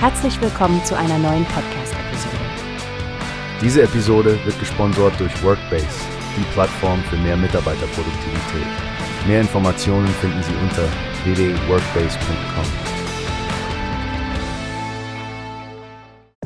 Herzlich willkommen zu einer neuen Podcast-Episode. Diese Episode wird gesponsert durch Workbase, die Plattform für mehr Mitarbeiterproduktivität. Mehr Informationen finden Sie unter www.workbase.com.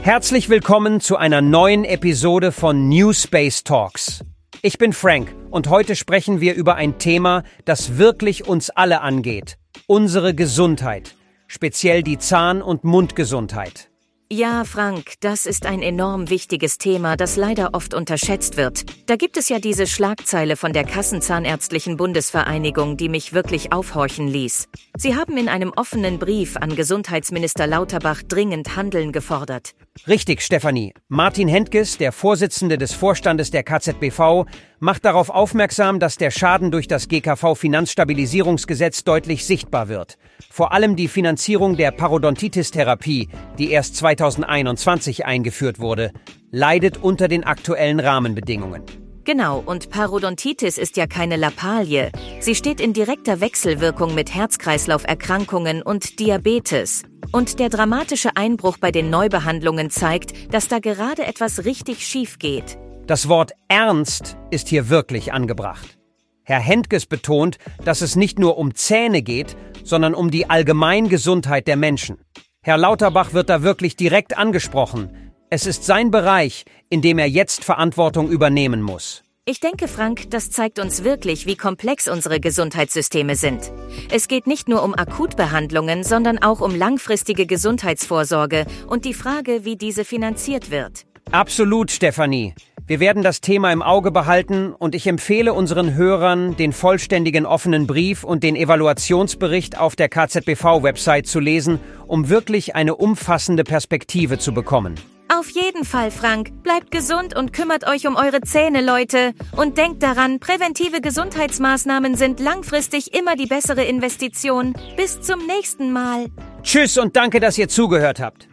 Herzlich willkommen zu einer neuen Episode von New Space Talks. Ich bin Frank und heute sprechen wir über ein Thema, das wirklich uns alle angeht. Unsere Gesundheit. Speziell die Zahn- und Mundgesundheit. Ja, Frank, das ist ein enorm wichtiges Thema, das leider oft unterschätzt wird. Da gibt es ja diese Schlagzeile von der Kassenzahnärztlichen Bundesvereinigung, die mich wirklich aufhorchen ließ. Sie haben in einem offenen Brief an Gesundheitsminister Lauterbach dringend Handeln gefordert. Richtig, Stefanie. Martin Hentges, der Vorsitzende des Vorstandes der KZBV, macht darauf aufmerksam, dass der Schaden durch das GKV Finanzstabilisierungsgesetz deutlich sichtbar wird. Vor allem die Finanzierung der Parodontitis-Therapie, die erst 2021 eingeführt wurde, leidet unter den aktuellen Rahmenbedingungen. Genau, und Parodontitis ist ja keine Lappalie. Sie steht in direkter Wechselwirkung mit Herz-Kreislauf-Erkrankungen und Diabetes. Und der dramatische Einbruch bei den Neubehandlungen zeigt, dass da gerade etwas richtig schief geht. Das Wort ernst ist hier wirklich angebracht. Herr Hentges betont, dass es nicht nur um Zähne geht, sondern um die Allgemeingesundheit der Menschen. Herr Lauterbach wird da wirklich direkt angesprochen. Es ist sein Bereich, in dem er jetzt Verantwortung übernehmen muss. Ich denke, Frank, das zeigt uns wirklich, wie komplex unsere Gesundheitssysteme sind. Es geht nicht nur um Akutbehandlungen, sondern auch um langfristige Gesundheitsvorsorge und die Frage, wie diese finanziert wird. Absolut, Stefanie. Wir werden das Thema im Auge behalten und ich empfehle unseren Hörern, den vollständigen offenen Brief und den Evaluationsbericht auf der KZBV-Website zu lesen, um wirklich eine umfassende Perspektive zu bekommen. Auf jeden Fall, Frank. Bleibt gesund und kümmert euch um eure Zähne, Leute. Und denkt daran, präventive Gesundheitsmaßnahmen sind langfristig immer die bessere Investition. Bis zum nächsten Mal. Tschüss und danke, dass ihr zugehört habt.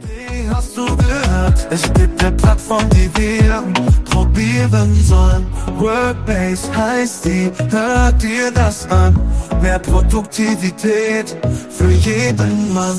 Wie hast du gehört? Es gibt eine Plattform, die wir probieren sollen. Workbase heißt die, hört dir das an. Mehr Produktivität für jeden Mann.